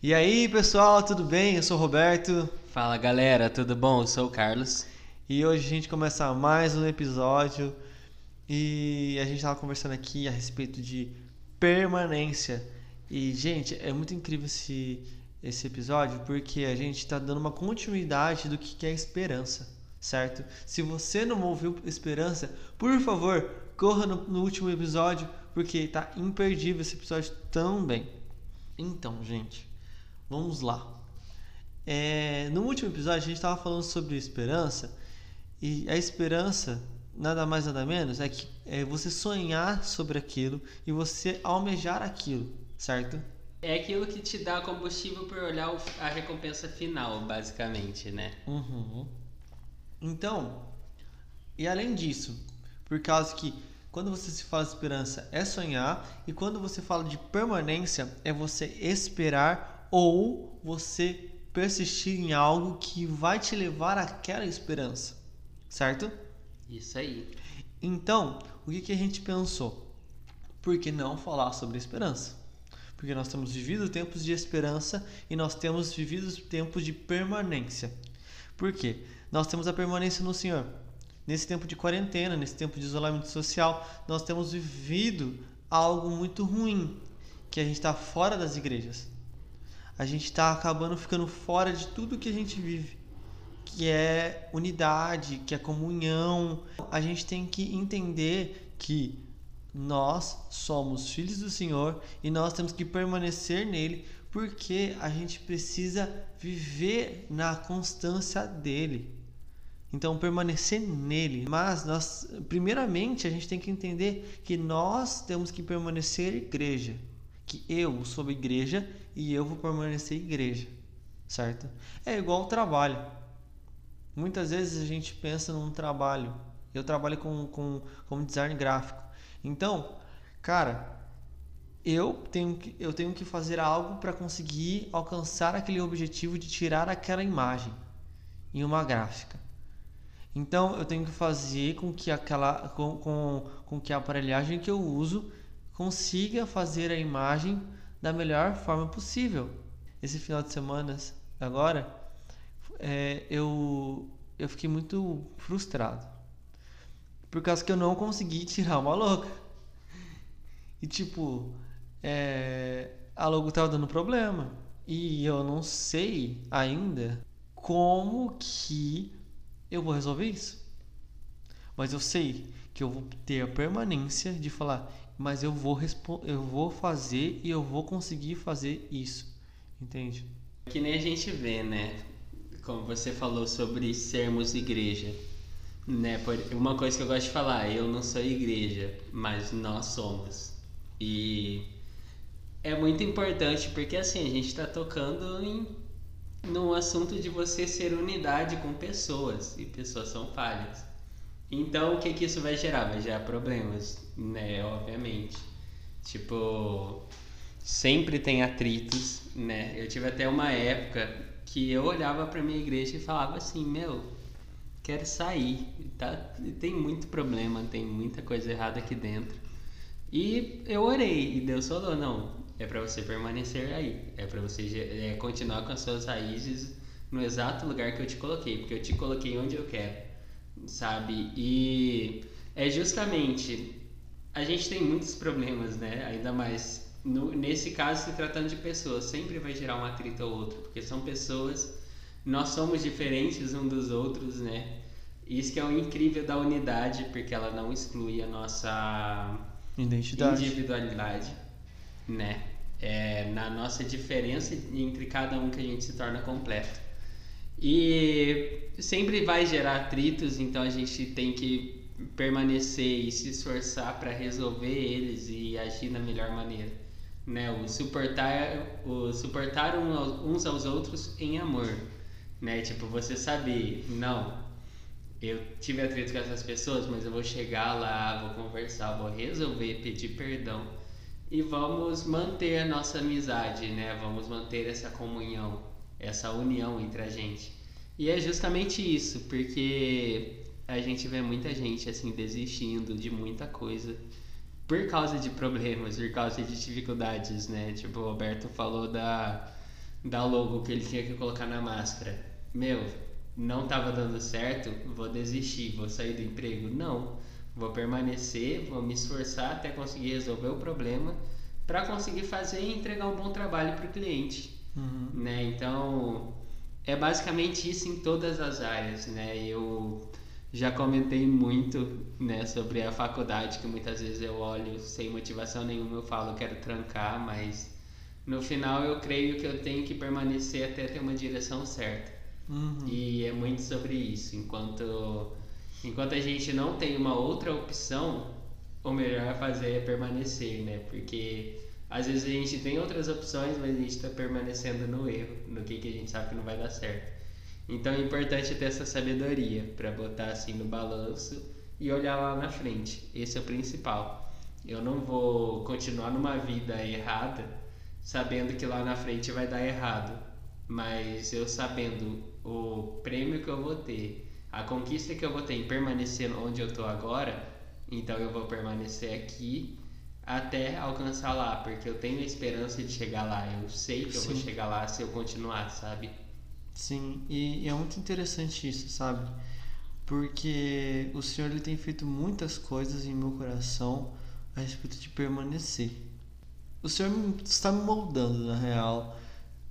E aí, pessoal, tudo bem? Eu sou o Roberto Fala galera, tudo bom? Eu sou o Carlos. e hoje a gente começa mais um episódio e a gente estava conversando aqui a respeito de permanência. E, gente, é muito incrível esse, esse episódio porque a gente está dando uma continuidade do que é esperança, certo? Se você não ouviu esperança, por favor, corra no, no último episódio porque tá imperdível esse episódio também. Então, gente, vamos lá. É, no último episódio a gente estava falando sobre esperança e a esperança nada mais nada menos é que é você sonhar sobre aquilo e você almejar aquilo, certo? É aquilo que te dá combustível para olhar a recompensa final, basicamente, né? Uhum. Então, e além disso, por causa que quando você se fala de esperança é sonhar e quando você fala de permanência é você esperar ou você persistir em algo que vai te levar àquela esperança, certo? Isso aí. Então, o que, que a gente pensou? Por que não falar sobre esperança? Porque nós temos vivido tempos de esperança e nós temos vivido tempos de permanência. Por quê? Nós temos a permanência no Senhor. Nesse tempo de quarentena, nesse tempo de isolamento social, nós temos vivido algo muito ruim, que a gente está fora das igrejas. A gente está acabando ficando fora de tudo que a gente vive que é unidade, que é comunhão. A gente tem que entender que nós somos filhos do Senhor e nós temos que permanecer nele, porque a gente precisa viver na constância dele. Então, permanecer nele. Mas nós, primeiramente, a gente tem que entender que nós temos que permanecer igreja. Que eu sou igreja e eu vou permanecer igreja. Certo? É igual o trabalho. Muitas vezes a gente pensa num trabalho. Eu trabalho com, com, com design gráfico. Então, cara, eu tenho que, eu tenho que fazer algo para conseguir alcançar aquele objetivo de tirar aquela imagem em uma gráfica. Então, eu tenho que fazer com que aquela com, com, com que a aparelhagem que eu uso consiga fazer a imagem da melhor forma possível. Esse final de semana agora, é, eu, eu fiquei muito frustrado. Por causa que eu não consegui tirar uma logo. E tipo, é, a logo tava dando problema. E eu não sei ainda como que eu vou resolver isso. Mas eu sei que eu vou ter a permanência de falar, mas eu vou, eu vou fazer e eu vou conseguir fazer isso. Entende? Que nem a gente vê, né? Como você falou sobre sermos igreja. Né? Uma coisa que eu gosto de falar, eu não sou igreja, mas nós somos. E é muito importante porque assim, a gente está tocando em no assunto de você ser unidade com pessoas e pessoas são falhas. Então, o que que isso vai gerar? Vai gerar problemas, né? Obviamente. Tipo, sempre tem atritos, né? Eu tive até uma época que eu olhava pra minha igreja e falava assim, meu, quero sair, tá? Tem muito problema, tem muita coisa errada aqui dentro. E eu orei e Deus falou, não, é pra você permanecer aí, é pra você é, continuar com as suas raízes no exato lugar que eu te coloquei, porque eu te coloquei onde eu quero, sabe? E é justamente a gente tem muitos problemas, né? Ainda mais no- nesse caso se tratando de pessoas, sempre vai gerar um atrito ao outro, porque são pessoas, nós somos diferentes um dos outros, né? Isso que é o incrível da unidade, porque ela não exclui a nossa Identidade. individualidade, né? É na nossa diferença entre cada um que a gente se torna completo. E sempre vai gerar atritos, então a gente tem que permanecer e se esforçar para resolver eles e agir da melhor maneira, né? O suportar, o suportar uns aos outros em amor, né? Tipo você saber, não, eu tive atrito com essas pessoas, mas eu vou chegar lá, vou conversar, vou resolver, pedir perdão e vamos manter a nossa amizade, né? Vamos manter essa comunhão, essa união entre a gente. E é justamente isso, porque a gente vê muita gente assim desistindo de muita coisa por causa de problemas, por causa de dificuldades, né? Tipo, o Roberto falou da da logo que ele tinha que colocar na máscara. Meu, não estava dando certo, vou desistir, vou sair do emprego. Não, vou permanecer, vou me esforçar até conseguir resolver o problema para conseguir fazer e entregar um bom trabalho para o cliente. Uhum. Né? Então, é basicamente isso em todas as áreas. Né? Eu já comentei muito né, sobre a faculdade, que muitas vezes eu olho sem motivação nenhuma, eu falo quero trancar, mas no final eu creio que eu tenho que permanecer até ter uma direção certa. Uhum. E é muito sobre isso. Enquanto, enquanto a gente não tem uma outra opção, o melhor a fazer é permanecer, né? Porque às vezes a gente tem outras opções, mas a gente está permanecendo no erro, no que, que a gente sabe que não vai dar certo. Então é importante ter essa sabedoria para botar assim no balanço e olhar lá na frente. Esse é o principal. Eu não vou continuar numa vida errada sabendo que lá na frente vai dar errado, mas eu sabendo o prêmio que eu vou ter, a conquista que eu vou ter em permanecer onde eu estou agora, então eu vou permanecer aqui até alcançar lá, porque eu tenho a esperança de chegar lá. Eu sei que Sim. eu vou chegar lá se eu continuar, sabe? Sim, e, e é muito interessante isso, sabe? Porque o Senhor ele tem feito muitas coisas em meu coração a respeito de permanecer. O Senhor está me moldando, na real,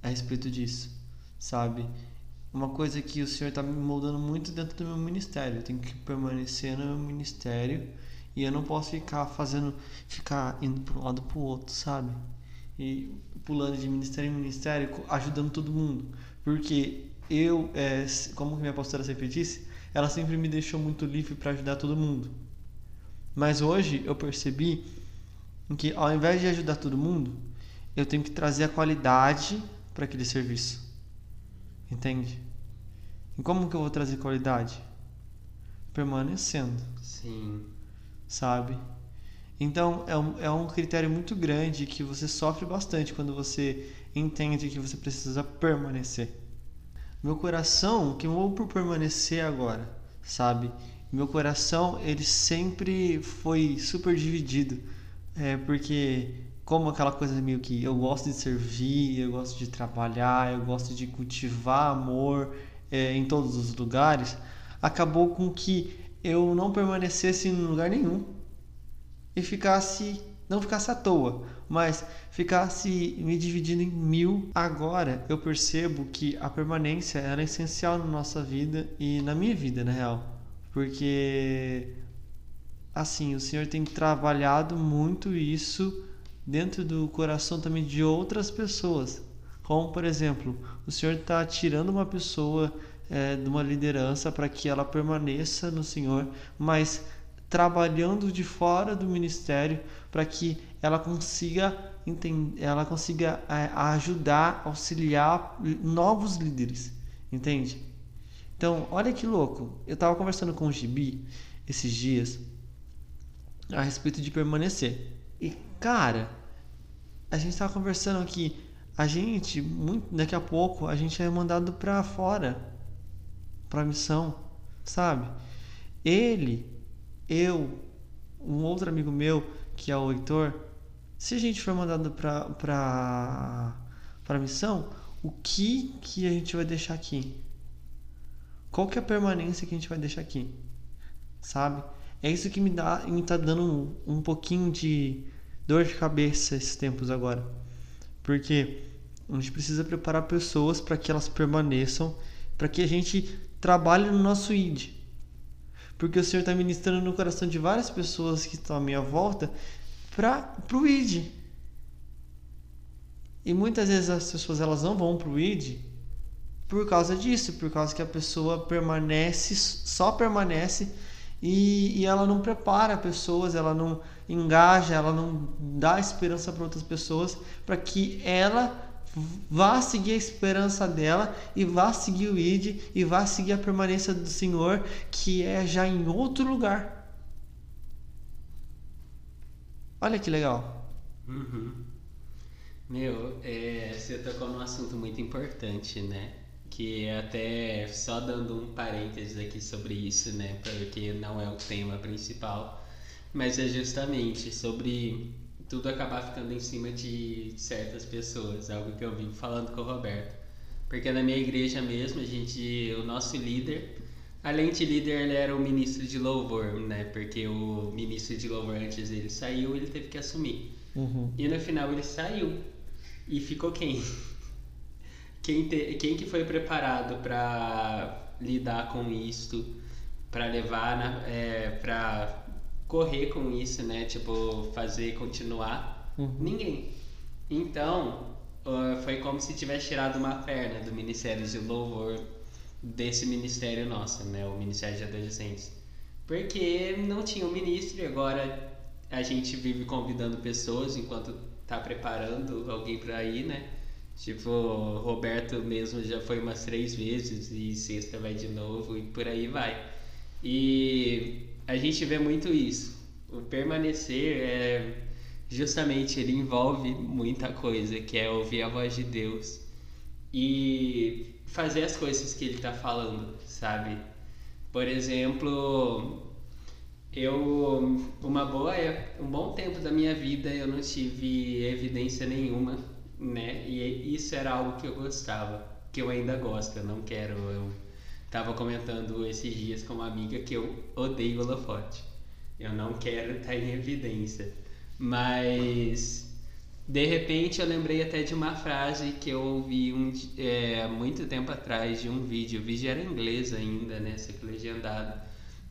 a respeito disso, sabe? Uma coisa que o Senhor está me moldando muito dentro do meu ministério. Eu tenho que permanecer no meu ministério e eu não posso ficar fazendo, ficar indo para um lado para o outro, sabe? E pulando de ministério em ministério, ajudando todo mundo. Porque eu, é, como minha pastora sempre disse, ela sempre me deixou muito livre para ajudar todo mundo. Mas hoje eu percebi que ao invés de ajudar todo mundo, eu tenho que trazer a qualidade para aquele serviço. Entende? E como que eu vou trazer qualidade? Permanecendo. Sim. Sabe? Então é um, é um critério muito grande que você sofre bastante quando você entende que você precisa permanecer. Meu coração queimou por permanecer agora, sabe? Meu coração ele sempre foi super dividido, é porque como aquela coisa meio que eu gosto de servir, eu gosto de trabalhar, eu gosto de cultivar amor é, em todos os lugares, acabou com que eu não permanecesse em lugar nenhum e ficasse não ficasse à toa, mas ficasse me dividindo em mil. Agora eu percebo que a permanência era essencial na nossa vida e na minha vida, na real, porque assim o Senhor tem trabalhado muito isso dentro do coração também de outras pessoas, como por exemplo, o Senhor está tirando uma pessoa é, de uma liderança para que ela permaneça no Senhor, mas trabalhando de fora do ministério para que ela consiga entender, ela consiga é, ajudar, auxiliar novos líderes, entende? Então, olha que louco. Eu estava conversando com o Gibi esses dias a respeito de permanecer. E cara, a gente estava conversando aqui, a gente muito daqui a pouco a gente é mandado para fora para missão, sabe? Ele eu, um outro amigo meu, que é o Heitor, se a gente for mandado para para missão, o que que a gente vai deixar aqui? Qual que é a permanência que a gente vai deixar aqui? Sabe? É isso que me dá, me tá dando um, um pouquinho de dor de cabeça esses tempos agora. Porque a gente precisa preparar pessoas para que elas permaneçam, para que a gente trabalhe no nosso ID porque o Senhor está ministrando no coração de várias pessoas que estão à minha volta para o ID. E muitas vezes as pessoas elas não vão para o ID por causa disso, por causa que a pessoa permanece, só permanece e, e ela não prepara pessoas, ela não engaja, ela não dá esperança para outras pessoas para que ela vá seguir a esperança dela e vá seguir o id e vá seguir a permanência do Senhor que é já em outro lugar. Olha que legal. Uhum. Meu, é, você tocou num assunto muito importante, né? Que é até só dando um parênteses aqui sobre isso, né? Porque não é o tema principal, mas é justamente sobre tudo acabar ficando em cima de certas pessoas, algo que eu vivo falando com o Roberto. Porque na minha igreja mesmo, a gente, o nosso líder, além de líder, ele era o ministro de louvor, né? Porque o ministro de louvor antes dele saiu, ele teve que assumir. Uhum. E no final ele saiu. E ficou quem? Quem, te, quem que foi preparado para lidar com isso, para levar, é, para correr com isso, né? Tipo, fazer continuar? Uhum. Ninguém. Então, uh, foi como se tivesse tirado uma perna do Ministério de Louvor desse ministério nosso, né? O Ministério de Adolescentes. Porque não tinha um ministro e agora a gente vive convidando pessoas enquanto tá preparando alguém para ir, né? Tipo, Roberto mesmo já foi umas três vezes e sexta vai de novo e por aí vai. E a gente vê muito isso. O permanecer é justamente ele envolve muita coisa, que é ouvir a voz de Deus e fazer as coisas que ele está falando, sabe? Por exemplo, eu uma boa um bom tempo da minha vida eu não tive evidência nenhuma né? E isso era algo que eu gostava, que eu ainda gosto, eu não quero. Eu tava comentando esses dias com uma amiga que eu odeio holofote. Eu não quero estar em evidência. Mas de repente eu lembrei até de uma frase que eu ouvi um, é, muito tempo atrás de um vídeo. O vídeo era inglês ainda, né? Ser legendado.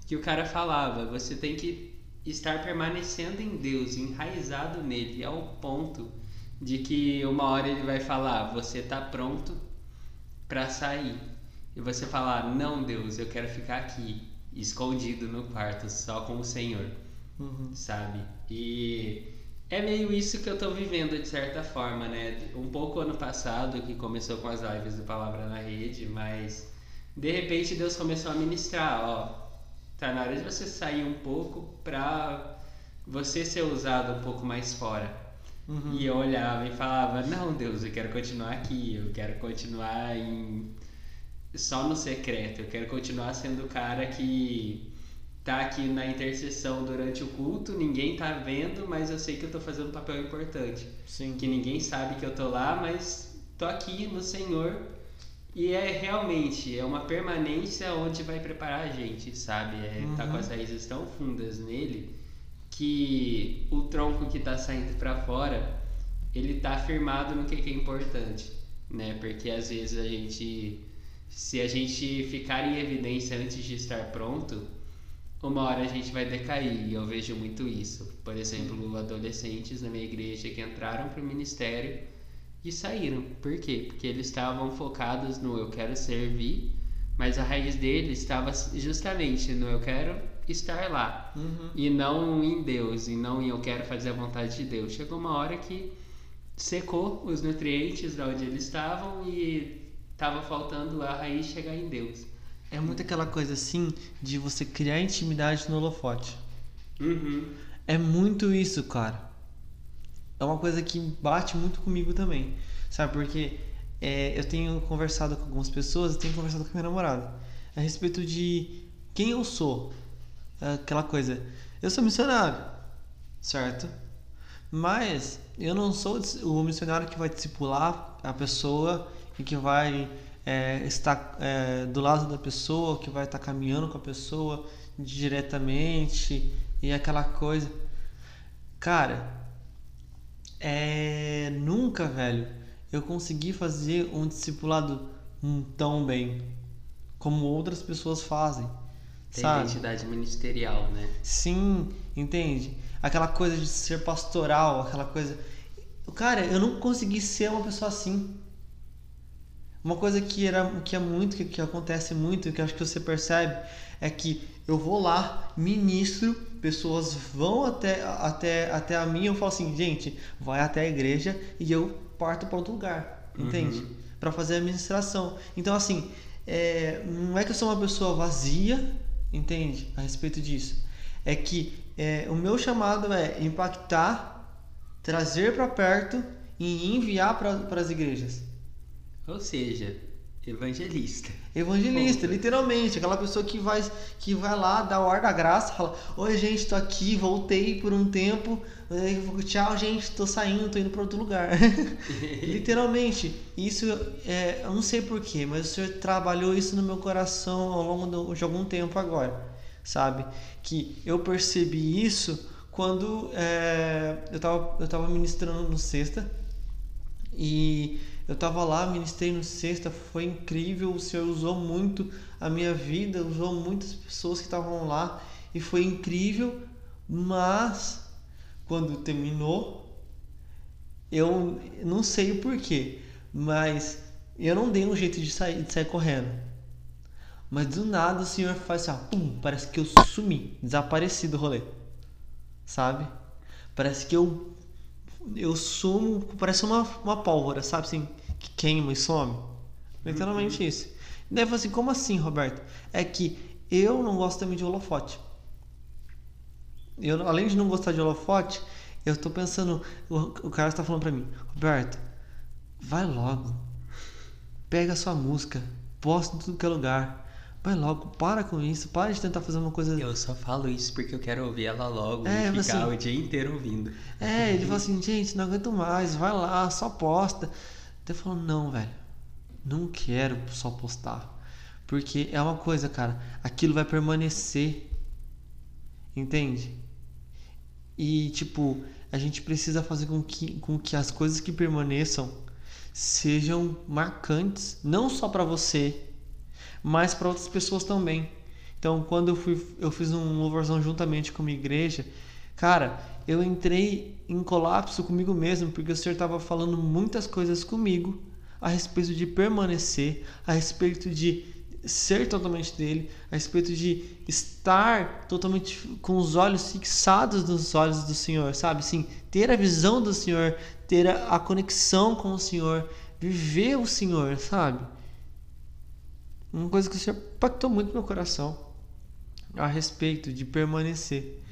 Que o cara falava: você tem que estar permanecendo em Deus, enraizado nele, ao ponto de que uma hora ele vai falar: Você está pronto para sair. E você falar: Não, Deus, eu quero ficar aqui, escondido no quarto, só com o Senhor. Uhum. Sabe? E é meio isso que eu estou vivendo de certa forma, né? Um pouco ano passado, que começou com as lives do Palavra na Rede, mas de repente Deus começou a ministrar: Ó, tá na hora de você sair um pouco para você ser usado um pouco mais fora Uhum. E eu olhava e falava: Não, Deus, eu quero continuar aqui, eu quero continuar em só no secreto, eu quero continuar sendo o cara que tá aqui na intercessão durante o culto, ninguém tá vendo, mas eu sei que eu tô fazendo um papel importante. Sim. Que ninguém sabe que eu tô lá, mas tô aqui no Senhor. E é realmente, é uma permanência onde vai preparar a gente, sabe? É, uhum. Tá com as raízes tão fundas nele que o tronco que está saindo para fora ele está firmado no que, que é importante, né? Porque às vezes a gente, se a gente ficar em evidência antes de estar pronto, uma hora a gente vai decair. E eu vejo muito isso. Por exemplo, adolescentes na minha igreja que entraram para o ministério e saíram. Por quê? Porque eles estavam focados no eu quero servir, mas a raiz deles estava justamente no eu quero estar lá uhum. e não em Deus e não em eu quero fazer a vontade de Deus. Chegou uma hora que secou os nutrientes da onde eles estavam e estava faltando a raiz chegar em Deus. É muito aquela coisa assim de você criar intimidade no holofote. Uhum. É muito isso, cara. É uma coisa que bate muito comigo também. Sabe, porque é, eu tenho conversado com algumas pessoas, eu tenho conversado com minha namorada a respeito de quem eu sou aquela coisa. Eu sou missionário, certo? Mas eu não sou o missionário que vai discipular a pessoa e que vai é, estar é, do lado da pessoa, que vai estar caminhando com a pessoa diretamente e aquela coisa. Cara, é, nunca, velho, eu consegui fazer um discipulado tão bem como outras pessoas fazem. Tem sabe? identidade ministerial, né? Sim, entende? Aquela coisa de ser pastoral, aquela coisa. Cara, eu não consegui ser uma pessoa assim. Uma coisa que era que é muito que, que acontece muito, que acho que você percebe, é que eu vou lá, ministro, pessoas vão até até até a mim, eu falo assim, gente, vai até a igreja e eu parto para outro lugar, entende? Uhum. Para fazer a ministração. Então assim, é, não é que eu sou uma pessoa vazia, entende? A respeito disso. É que é, o meu chamado é impactar, trazer para perto e enviar para as igrejas. Ou seja, Evangelista. Evangelista, literalmente, aquela pessoa que vai, que vai lá, dá o ar da graça, fala: Oi, gente, tô aqui, voltei por um tempo, eh, tchau, gente, tô saindo, tô indo para outro lugar. literalmente, isso é, eu não sei porquê, mas o Senhor trabalhou isso no meu coração ao longo do- de algum tempo agora, sabe? Que eu percebi isso quando eh, eu, tava, eu tava ministrando no sexta e eu tava lá, ministrei no sexta, foi incrível, o Senhor usou muito a minha vida, usou muitas pessoas que estavam lá e foi incrível, mas quando terminou, eu não sei o porquê, mas eu não dei um jeito de sair, de sair correndo. Mas do nada o Senhor faz assim, ó, pum, parece que eu sumi, desapareci do rolê. Sabe? Parece que eu eu sumo, parece uma, uma pólvora, sabe assim, que queima e some. Literalmente isso. Daí eu falei assim, como assim, Roberto? É que eu não gosto também de holofote. Eu, além de não gostar de holofote, eu tô pensando, o, o cara está falando pra mim, Roberto, vai logo, pega a sua música, posta em tudo que é lugar, vai logo, para com isso, para de tentar fazer uma coisa Eu só falo isso porque eu quero ouvir ela logo É, e ficar assim- o dia inteiro ouvindo. É, ele falou assim, gente, não aguento mais, vai lá, só posta. Daí eu falo, não, velho, não quero só postar. Porque é uma coisa, cara, aquilo vai permanecer. Entende? E, tipo, a gente precisa fazer com que, com que as coisas que permaneçam sejam marcantes, não só pra você, mas para outras pessoas também. Então, quando eu fui, eu fiz um louvorzão juntamente com a igreja, cara, eu entrei em colapso comigo mesmo, porque o Senhor estava falando muitas coisas comigo a respeito de permanecer, a respeito de ser totalmente dele, a respeito de estar totalmente com os olhos fixados nos olhos do Senhor, sabe? Sim, ter a visão do Senhor, ter a conexão com o Senhor, viver o Senhor, sabe? Uma coisa que o Senhor impactou muito meu coração a respeito de permanecer.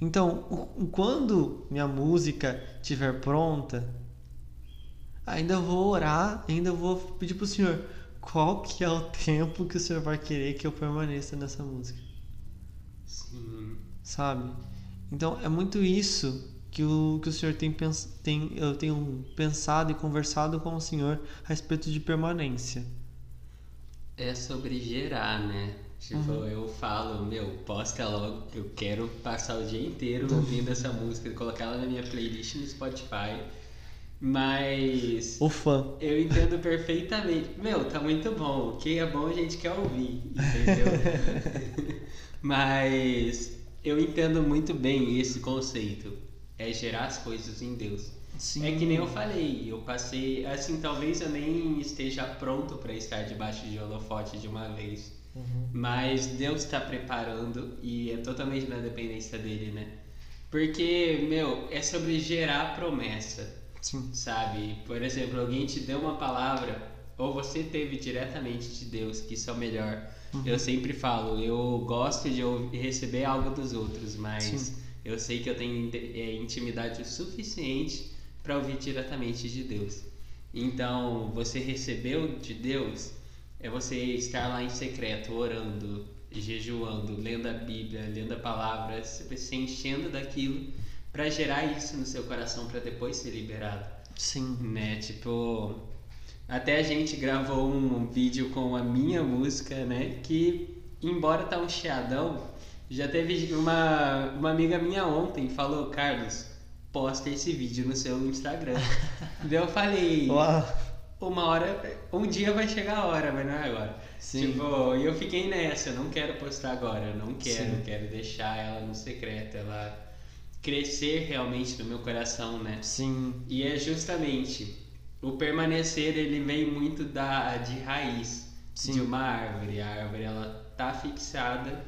Então, o- quando minha música estiver pronta, ainda vou orar, ainda vou pedir pro Senhor qual que é o tempo que o Senhor vai querer que eu permaneça nessa música, Sim. sabe? Então, é muito isso que o, que o Senhor tem, tem eu tenho pensado e conversado com o Senhor a respeito de permanência. É sobre gerar, né? Tipo, Uhum. eu falo, meu, posta logo, eu quero passar o dia inteiro Uhum. ouvindo essa música, colocar ela na minha playlist no Spotify. Mas O fã. eu entendo perfeitamente. Meu, tá muito bom. O que é bom a gente quer ouvir, entendeu? Mas eu entendo muito bem esse conceito. É gerar as coisas em Deus. Sim. É que nem eu falei, eu passei, assim, talvez eu nem esteja pronto para estar debaixo de holofote de uma vez. Uhum. Mas Deus está preparando e é totalmente na dependência dele, né? Porque, meu, é sobre gerar promessa, Sim. sabe? Por exemplo, alguém te deu uma palavra, ou você teve diretamente de Deus, que isso é o melhor. Eu sempre falo, eu gosto de receber algo dos outros, mas Sim. eu sei que eu tenho é, intimidade o suficiente para ouvir diretamente de Deus. Então, você recebeu de Deus é você estar lá em secreto, orando, jejuando, lendo a Bíblia, lendo a palavra, se enchendo daquilo para gerar isso no seu coração para depois ser liberado, Sim. né? Tipo, até a gente gravou um vídeo com a minha música, né? Que embora tá um chiadão, já teve uma, uma amiga minha ontem falou, Carlos, posta esse vídeo no seu Instagram. Daí eu falei, Uau. uma hora, um dia vai chegar a hora, mas não é agora. Sim. Tipo, e eu fiquei nessa, eu não quero postar agora, eu não quero, Sim. quero deixar ela no secreto, ela crescer realmente no meu coração, né? Sim. E é justamente o permanecer, ele vem muito da de raiz Sim. de uma árvore. A árvore ela tá fixada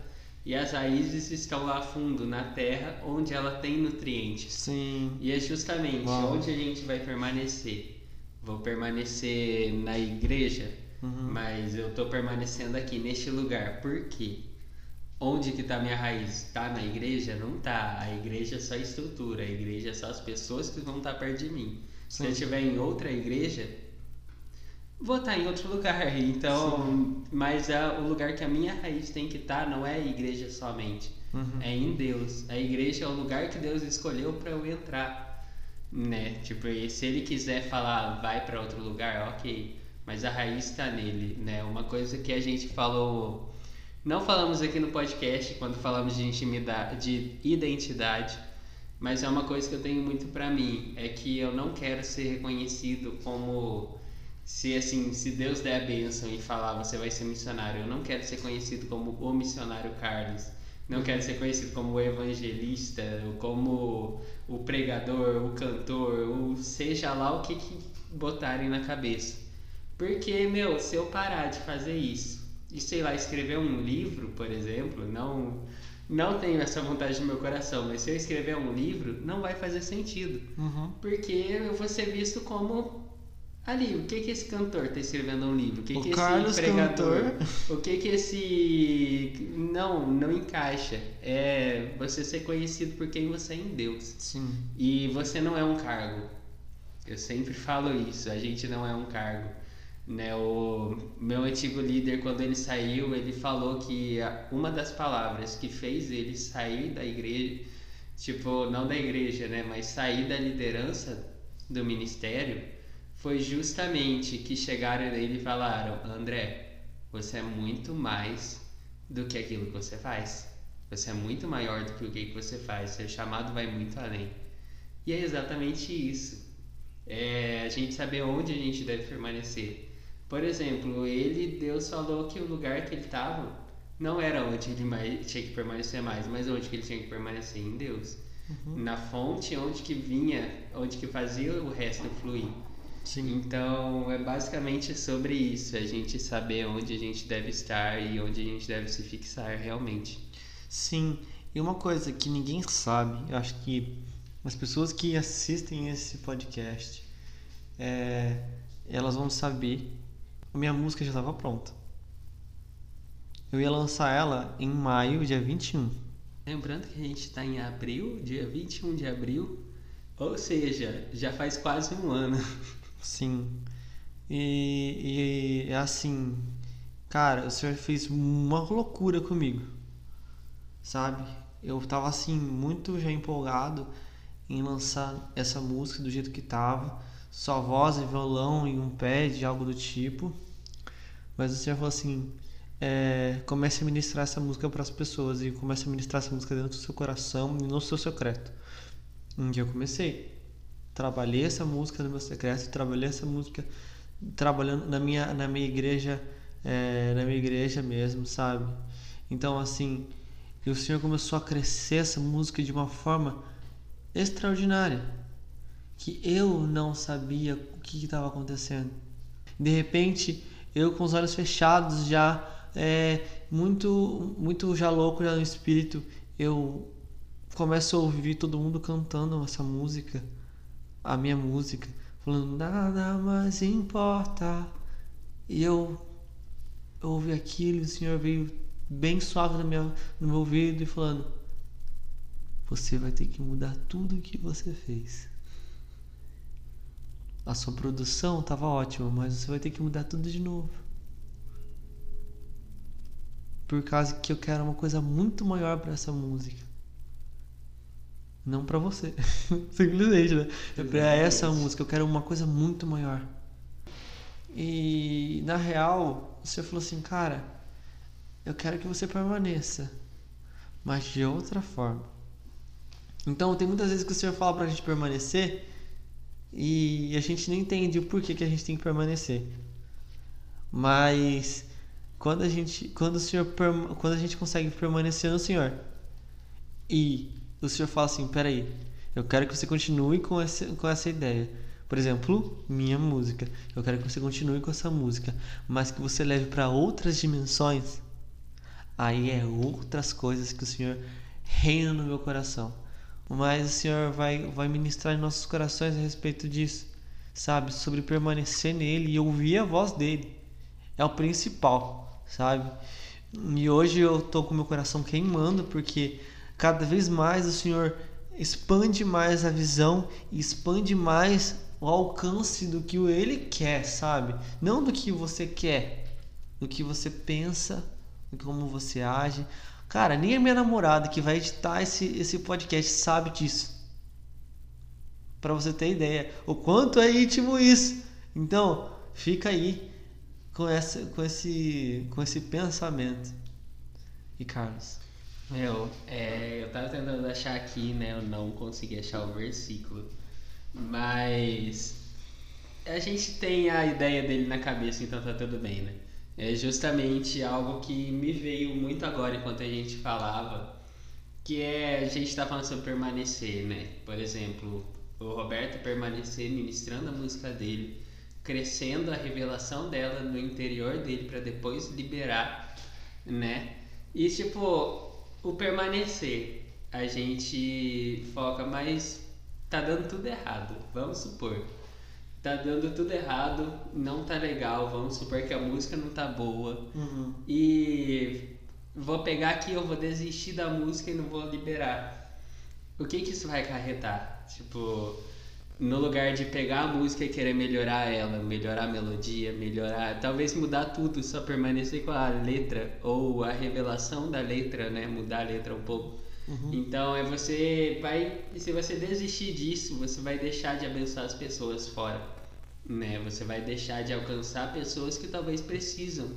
e as raízes estão lá fundo na terra, onde ela tem nutrientes. Sim. E é justamente Uau. onde a gente vai permanecer. Vou permanecer na igreja, Uhum. mas eu tô permanecendo aqui neste lugar. Por quê? Onde que tá minha raiz? Tá na igreja? Não tá. A igreja é só a estrutura, a igreja é só as pessoas que vão estar perto de mim. Se Sim. eu estiver em outra igreja, vou estar em outro lugar. Então, Sim. mas é o lugar que a minha raiz tem que estar não é a igreja somente, uhum. é em Deus. A igreja é o lugar que Deus escolheu para eu entrar, né? Tipo, se ele quiser falar, vai para outro lugar, ok. Mas a raiz está nele, né? Uma coisa que a gente falou, não falamos aqui no podcast quando falamos de intimidade, de identidade, mas é uma coisa que eu tenho muito para mim, é que eu não quero ser reconhecido como se assim, se Deus der a bênção e falar você vai ser missionário, eu não quero ser conhecido como o missionário Carlos. Não quero ser conhecido como o evangelista, como o pregador, o cantor, ou seja lá o que, que botarem na cabeça. Porque, meu, se eu parar de fazer isso e sei lá, escrever um livro, por exemplo, não não tenho essa vontade no meu coração, mas se eu escrever um livro, não vai fazer sentido. Uhum. Porque eu vou ser visto como Ali, o que que esse cantor está escrevendo um livro? O que o que Carlos esse pregador? Cantor, o que que esse não, não encaixa. É você ser conhecido por quem você é em Deus. Sim. E você não é um cargo. Eu sempre falo isso, a gente não é um cargo. Né, o meu antigo líder, quando ele saiu, ele falou que uma das palavras que fez ele sair da igreja, tipo, não da igreja, né, mas sair da liderança do ministério, foi justamente que chegaram nele e falaram: André, você é muito mais do que aquilo que você faz. Você é muito maior do que o que você faz. Seu chamado vai muito além. E é exatamente isso. É a gente saber onde a gente deve permanecer. Por exemplo, ele, Deus falou que o lugar que ele estava não era onde ele mais, tinha que permanecer mais, mas onde que ele tinha que permanecer em Deus. Uhum. Na fonte onde que vinha, onde que fazia o resto fluir. Sim. Então é basicamente sobre isso, a gente saber onde a gente deve estar e onde a gente deve se fixar realmente. Sim, e uma coisa que ninguém sabe, eu acho que as pessoas que assistem esse podcast, é, elas vão saber, a minha música já estava pronta. Eu ia lançar ela em maio, dia 21. Lembrando que a gente está em abril, dia 21 de abril, ou seja, já faz quase um ano. Sim. E, e é assim, cara, o senhor fez uma loucura comigo, sabe? Eu tava assim, muito já empolgado em lançar essa música do jeito que tava, só voz e violão e um pad, algo do tipo. Mas o senhor falou assim: é, comece a ministrar essa música para as pessoas e comece a ministrar essa música dentro do seu coração e no seu secreto. Um dia eu comecei trabalhei essa música no meu secreto, trabalhei essa música trabalhando na minha na minha igreja é, na minha igreja mesmo, sabe? Então assim, o Senhor começou a crescer essa música de uma forma extraordinária, que eu não sabia o que estava acontecendo. De repente, eu com os olhos fechados já é, muito muito já louco já no espírito, eu começo a ouvir todo mundo cantando essa música a minha música, falando nada mais importa. E eu, eu ouvi aquilo e o Senhor veio bem suave no meu, no meu ouvido e falando: Você vai ter que mudar tudo o que você fez. A sua produção estava ótima, mas você vai ter que mudar tudo de novo. Por causa que eu quero uma coisa muito maior para essa música não para você. Simplesmente, né? É pra essa música, eu quero uma coisa muito maior. E na real, você falou assim, cara, eu quero que você permaneça, mas de outra forma. Então, tem muitas vezes que o Senhor fala pra gente permanecer e a gente não entende o porquê que a gente tem que permanecer. Mas quando a gente, quando o Senhor, quando a gente consegue permanecer no Senhor e o senhor fala assim: peraí, eu quero que você continue com essa, com essa ideia. Por exemplo, minha música. Eu quero que você continue com essa música, mas que você leve para outras dimensões. Aí é outras coisas que o Senhor reina no meu coração. Mas o Senhor vai, vai ministrar em nossos corações a respeito disso, sabe? Sobre permanecer nele e ouvir a voz dele. É o principal, sabe? E hoje eu tô com meu coração queimando porque cada vez mais o Senhor expande mais a visão e expande mais o alcance do que ele quer, sabe? Não do que você quer, do que você pensa, do como você age. Cara, nem a minha namorada que vai editar esse, esse podcast sabe disso. Para você ter ideia, o quanto é íntimo isso. Então, fica aí com, essa, com, esse, com esse pensamento. E Carlos? Meu, é, eu tava tentando achar aqui, né? Eu não consegui achar o versículo. Mas a gente tem a ideia dele na cabeça, então tá tudo bem, né? É justamente algo que me veio muito agora enquanto a gente falava, que é a gente tá falando sobre permanecer, né? Por exemplo, o Roberto permanecer ministrando a música dele, crescendo a revelação dela no interior dele para depois liberar, né? E tipo, o permanecer, a gente foca, mas tá dando tudo errado, vamos supor. Tá dando tudo errado, não tá legal, vamos supor que a música não tá boa. Uhum. E vou pegar aqui, eu vou desistir da música e não vou liberar. O que que isso vai acarretar? Tipo, no lugar de pegar a música e querer melhorar ela, melhorar a melodia, melhorar, talvez mudar tudo, só permanecer com a letra ou a revelação da letra, né, mudar a letra um pouco. Uhum. Então é você vai, se você desistir disso, você vai deixar de abençoar as pessoas fora, né? Você vai deixar de alcançar pessoas que talvez precisam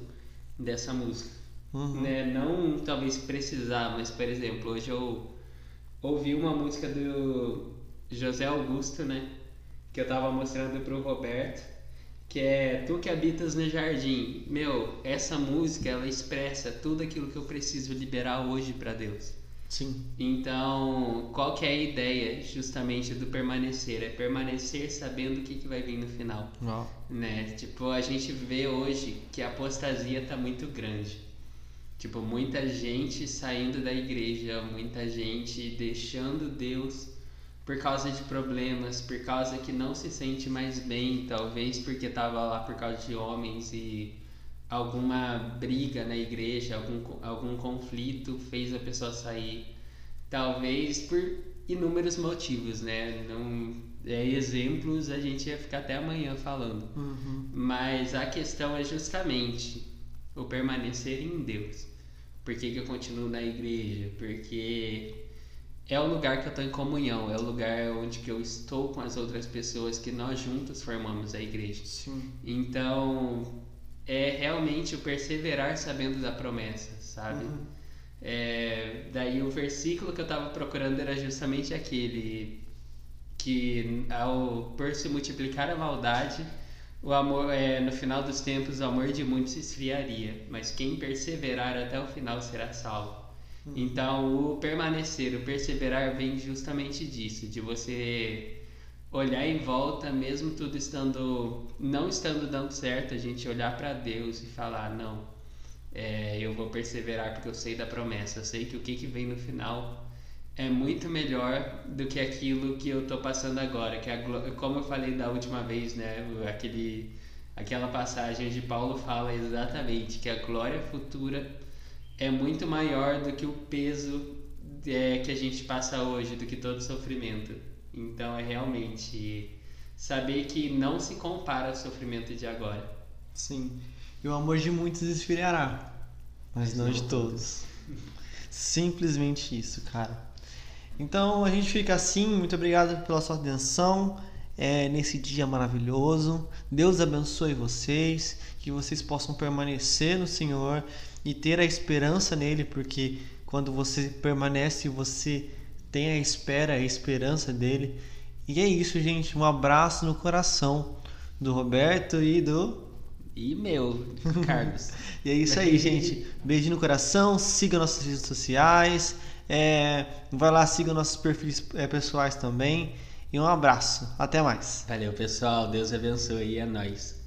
dessa música, Uhum. né? Não talvez precisar, mas por exemplo, hoje eu ouvi uma música do José Augusto, né? Que eu tava mostrando pro Roberto, que é Tu que habitas no jardim. Meu, essa música ela expressa tudo aquilo que eu preciso liberar hoje para Deus. Sim. Então, qual que é a ideia justamente do permanecer? É permanecer sabendo o que, que vai vir no final, Uau. né? Tipo, a gente vê hoje que a apostasia tá muito grande. Tipo, muita gente saindo da igreja, muita gente deixando Deus por causa de problemas, por causa que não se sente mais bem, talvez porque tava lá por causa de homens e alguma briga na igreja, algum, algum conflito fez a pessoa sair. Talvez por inúmeros motivos, né? Não, é, exemplos a gente ia ficar até amanhã falando. Uhum. Mas a questão é justamente o permanecer em Deus. Por que, que eu continuo na igreja? Porque é o lugar que eu estou em comunhão, é o lugar onde que eu estou com as outras pessoas que nós juntos formamos a igreja. Sim. Então, é realmente o perseverar sabendo da promessa, sabe? Uhum. É, daí o versículo que eu estava procurando era justamente aquele que ao por se multiplicar a maldade, o amor é, no final dos tempos o amor de muitos se esfriaria, mas quem perseverar até o final será salvo. Então, o permanecer, o perseverar vem justamente disso, de você olhar em volta, mesmo tudo estando não estando dando certo, a gente olhar para Deus e falar não, é, eu vou perseverar porque eu sei da promessa, eu sei que o que, que vem no final é muito melhor do que aquilo que eu tô passando agora, que a, como eu falei da última vez, né, aquele aquela passagem onde Paulo fala exatamente que a glória futura é muito maior do que o peso é, que a gente passa hoje, do que todo sofrimento. Então é realmente saber que não se compara ao sofrimento de agora. Sim. E o amor de muitos esfriará, mas não de todos. Simplesmente isso, cara. Então a gente fica assim. Muito obrigado pela sua atenção é, nesse dia maravilhoso. Deus abençoe vocês, que vocês possam permanecer no Senhor e ter a esperança nele, porque quando você permanece, você tem a espera, a esperança dele. E é isso, gente. Um abraço no coração do Roberto e do E meu, Carlos. e é isso aí, gente. Beijo no coração. Siga nossas redes sociais. É, vai lá, siga nossos perfis é, pessoais também. E um abraço. Até mais. Valeu, pessoal. Deus abençoe. É nóis.